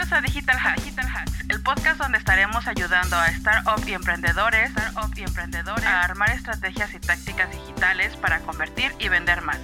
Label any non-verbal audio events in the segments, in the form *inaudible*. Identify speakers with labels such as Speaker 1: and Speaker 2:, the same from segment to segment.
Speaker 1: Bienvenidos a Digital Hacks, el podcast donde estaremos ayudando a startups y startup y emprendedores a armar estrategias y tácticas digitales para convertir y vender más.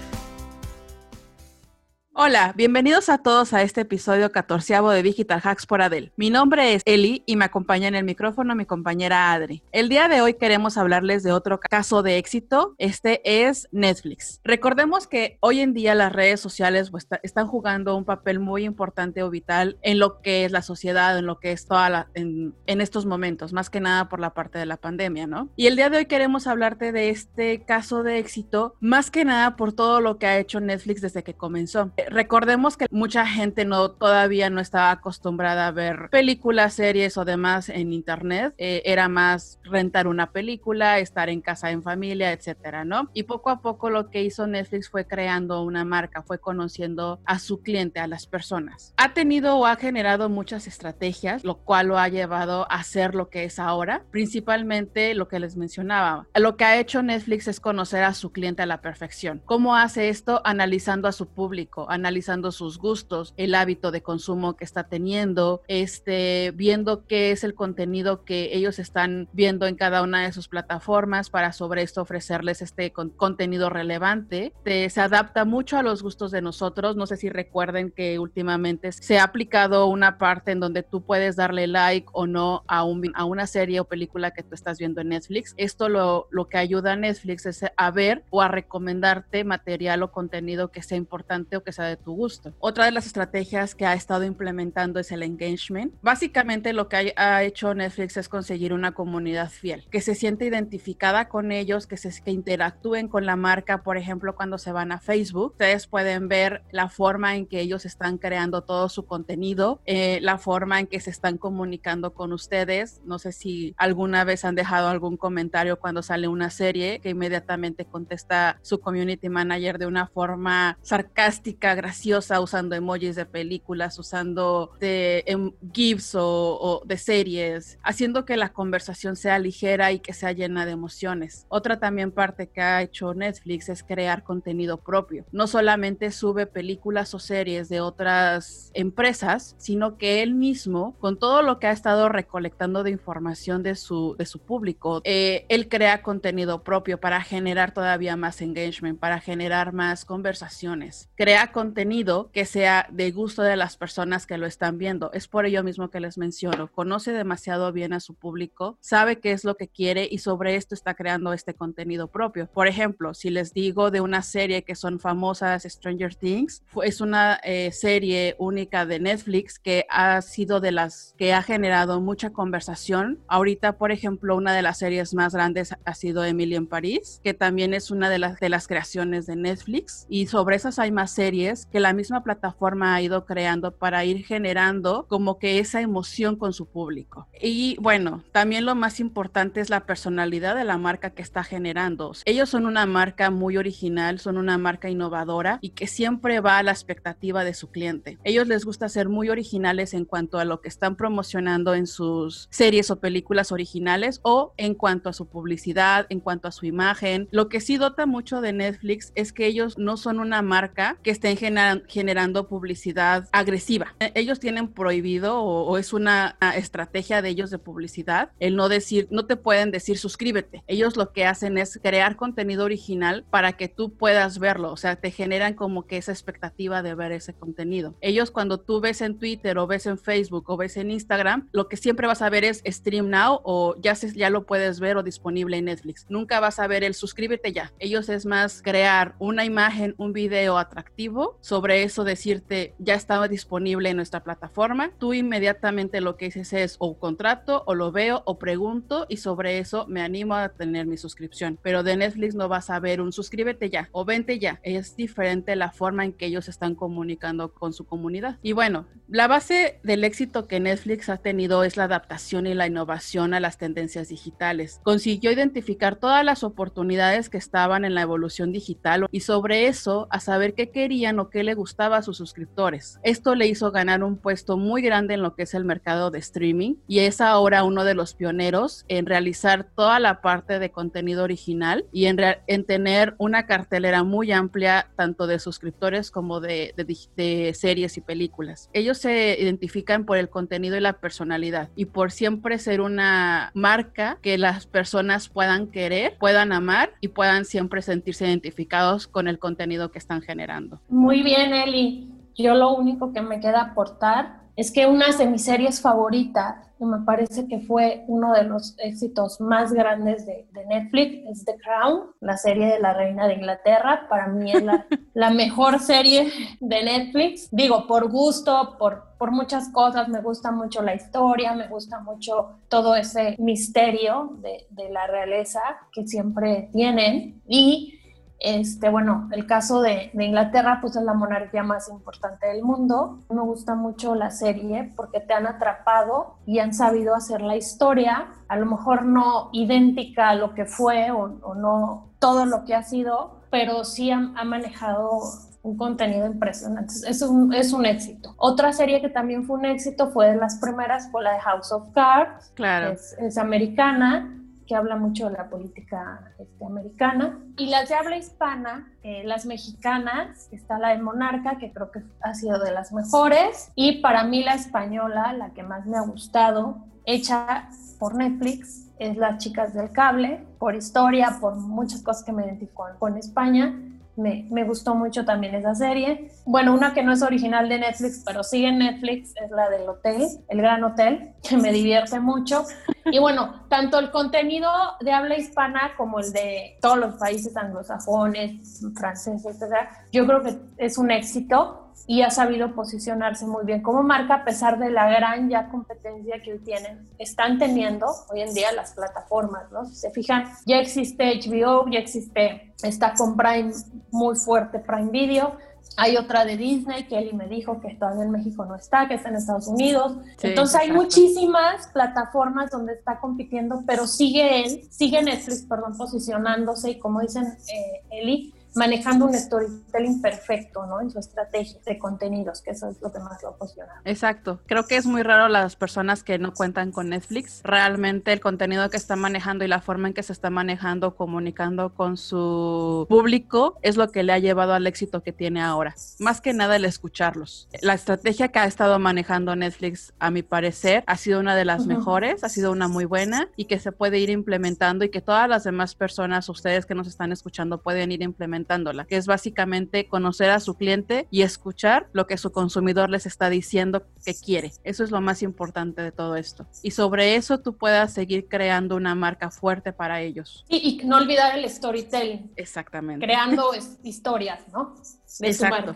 Speaker 1: Hola, bienvenidos a todos a este episodio catorceavo de Digital Hacks por Adel. Mi nombre es Eli y me acompaña en el micrófono mi compañera Adri. El día de hoy queremos hablarles de otro caso de éxito. Este es Netflix. Recordemos que hoy en día las redes sociales pues, están jugando un papel muy importante o vital en lo que es la sociedad, en lo que es toda la, en, en estos momentos, más que nada por la parte de la pandemia, ¿no? Y el día de hoy queremos hablarte de este caso de éxito, más que nada por todo lo que ha hecho Netflix desde que comenzó recordemos que mucha gente no todavía no estaba acostumbrada a ver películas, series o demás en internet. Eh, era más rentar una película, estar en casa en familia, etcétera, ¿no? Y poco a poco lo que hizo Netflix fue creando una marca, fue conociendo a su cliente, a las personas. Ha tenido o ha generado muchas estrategias, lo cual lo ha llevado a ser lo que es ahora, principalmente lo que les mencionaba. Lo que ha hecho Netflix es conocer a su cliente a la perfección. ¿Cómo hace esto? Analizando a su público, analizando sus gustos, el hábito de consumo que está teniendo, este, viendo qué es el contenido que ellos están viendo en cada una de sus plataformas para sobre esto ofrecerles este contenido relevante. se adapta mucho a los gustos de nosotros. No sé si recuerden que últimamente se ha aplicado una parte en donde tú puedes darle like o no a, un, a una serie o película que tú estás viendo en Netflix. Esto lo, lo que ayuda a Netflix es a ver o a recomendarte material o contenido que sea importante o que sea de tu gusto. Otra de las estrategias que ha estado implementando es el engagement. Básicamente lo que ha, hecho Netflix es conseguir una comunidad fiel, que se siente identificada con ellos, que, se, que interactúen con la marca, por ejemplo, cuando se van a Facebook. Ustedes pueden ver la forma en que ellos están creando todo su contenido, eh, la forma en que se están comunicando con ustedes. No sé si alguna vez han dejado algún comentario cuando sale una serie que inmediatamente contesta su community manager de una forma sarcástica, graciosa, usando emojis de películas, usando de em, GIFs o, de series, haciendo que la conversación sea ligera y que sea llena de emociones. Otra también parte que ha hecho Netflix es crear contenido propio. No solamente sube películas o series de otras empresas, sino que él mismo, con todo lo que ha estado recolectando de información de su, de su público, eh, él crea contenido propio para generar todavía más engagement, para generar más conversaciones. Crea contenido que sea de gusto de las personas que lo están viendo. Es por ello mismo que les menciono. Conoce demasiado bien a su público, sabe qué es lo que quiere y sobre esto está creando este contenido propio. Por ejemplo, si les digo de una serie que son famosas, Stranger Things, es una eh, serie única de Netflix que ha sido de las que ha generado mucha conversación. Ahorita, por ejemplo, una de las series más grandes ha sido Emily en París, que también es una de las, de las creaciones de Netflix. Y sobre esas hay más series que la misma plataforma ha ido creando para ir generando como que esa emoción con su público. Y bueno, también lo más importante es la personalidad de la marca que está generando. Ellos son una marca muy original, son una marca innovadora y que siempre va a la expectativa de su cliente. Ellos les gusta ser muy originales en cuanto a lo que están promocionando en sus series o películas originales o en cuanto a su publicidad, en cuanto a su imagen. Lo que sí dota mucho de Netflix es que ellos no son una marca que generando publicidad agresiva. Ellos tienen prohibido o, es una estrategia de ellos de publicidad el no decir, no te pueden decir suscríbete. Ellos lo que hacen es crear contenido original para que tú puedas verlo. O sea, te generan como que esa expectativa de ver ese contenido. Ellos cuando tú ves en Twitter o ves en Facebook o ves en Instagram, lo que siempre vas a ver es Stream Now o ya, se, ya lo puedes ver o disponible en Netflix. Nunca vas a ver el suscríbete ya. Ellos es más crear una imagen, un video atractivo sobre eso decirte ya estaba disponible en nuestra plataforma, tú inmediatamente lo que dices es o contrato o lo veo o pregunto y sobre eso me animo a tener mi suscripción. Pero de Netflix no vas a ver un suscríbete ya o vente ya. Es diferente la forma en que ellos están comunicando con su comunidad. Y bueno, la base del éxito que Netflix ha tenido es la adaptación y la innovación a las tendencias digitales. Consiguió identificar todas las oportunidades que estaban en la evolución digital y sobre eso a saber qué querían o qué le gustaba a sus suscriptores. Esto le hizo ganar un puesto muy grande en lo que es el mercado de streaming y es ahora uno de los pioneros en realizar toda la parte de contenido original y en, en tener una cartelera muy amplia tanto de suscriptores como de, de series y películas. Ellos se identifican por el contenido y la personalidad y por siempre ser una marca que las personas puedan querer, puedan amar y puedan siempre sentirse identificados con el contenido que están generando.
Speaker 2: Muy bien, Eli. Yo lo único que me queda aportar es que una de mis series favoritas, y me parece que fue uno de los éxitos más grandes de, Netflix, es The Crown, la serie de la reina de Inglaterra. Para mí es la, *laughs* la mejor serie de Netflix. Digo, por gusto, por, por muchas cosas, me gusta mucho la historia, me gusta mucho todo ese misterio de, de la realeza que siempre tienen. Y este, bueno, el caso de, Inglaterra, pues es la monarquía más importante del mundo. Me gusta mucho la serie porque te han atrapado y han sabido hacer la historia, a lo mejor no idéntica a lo que fue o, no todo lo que ha sido, pero sí ha, manejado un contenido impresionante. Es un, es un éxito. Otra serie que también fue un éxito fue de las primeras, fue la de House of Cards.
Speaker 1: Claro.
Speaker 2: Es, es americana que habla mucho de la política este, americana. Y las de habla hispana, eh, las mexicanas, está la de Monarca, que creo que ha sido de las mejores. Y para mí la española, la que más me ha gustado, hecha por Netflix, es Las Chicas del Cable, por historia, por muchas cosas que me identifico con España me, me, gustó mucho también esa serie. Bueno, una que no es original de Netflix, pero sigue en Netflix, es la del hotel, El Gran Hotel, que me divierte mucho. Y bueno, tanto el contenido de habla hispana como el de todos los países anglosajones, franceses, etc., yo creo que es un éxito y ha sabido posicionarse muy bien como marca a pesar de la gran ya competencia que tienen, están teniendo hoy en día las plataformas, ¿no? Si se fijan, ya existe HBO, ya existe, está con Prime muy fuerte Prime Video, hay otra de Disney que Eli me dijo que todavía en México no está, que está en Estados Unidos. Entonces hay muchísimas plataformas donde está compitiendo, pero sigue él, sigue Netflix, perdón, posicionándose y como dicen eh, Eli, manejando un storytelling perfecto, ¿no? En su estrategia de contenidos, que eso es lo que más lo apasiona.
Speaker 1: Exacto. Creo que es muy raro las personas que no cuentan con Netflix. Realmente el contenido que está manejando y la forma en que se está manejando, comunicando con su público, es lo que le ha llevado al éxito que tiene ahora. Más que nada el escucharlos. La estrategia que ha estado manejando Netflix, a mi parecer, ha sido una de las mejores, ha sido una muy buena y que se puede ir implementando y que todas las demás personas, ustedes que nos están escuchando, pueden ir implementando que es básicamente conocer a su cliente y escuchar lo que su consumidor les está diciendo que quiere. Eso es lo más importante de todo esto. Y sobre eso tú puedas seguir creando una marca fuerte para ellos.
Speaker 2: Y, no olvidar el storytelling.
Speaker 1: Exactamente.
Speaker 2: Creando *laughs* historias, ¿no?
Speaker 1: De Exacto.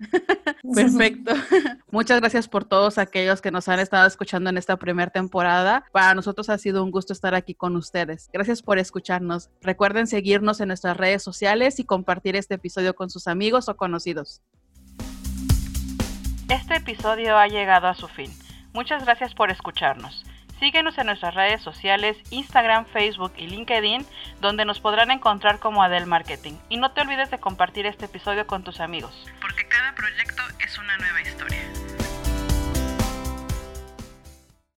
Speaker 1: *laughs* Perfecto. *laughs* Muchas gracias por todos aquellos que nos han estado escuchando en esta primera temporada. Para nosotros ha sido un gusto estar aquí con ustedes. Gracias por escucharnos. Recuerden seguirnos en nuestras redes sociales y compartir este episodio con sus amigos o conocidos. Este episodio ha llegado a su fin. Muchas gracias por escucharnos. Síguenos en nuestras redes sociales, Instagram, Facebook y LinkedIn, donde nos podrán encontrar como Adel Marketing. Y no te olvides de compartir este episodio con tus amigos, porque proyecto es una nueva historia.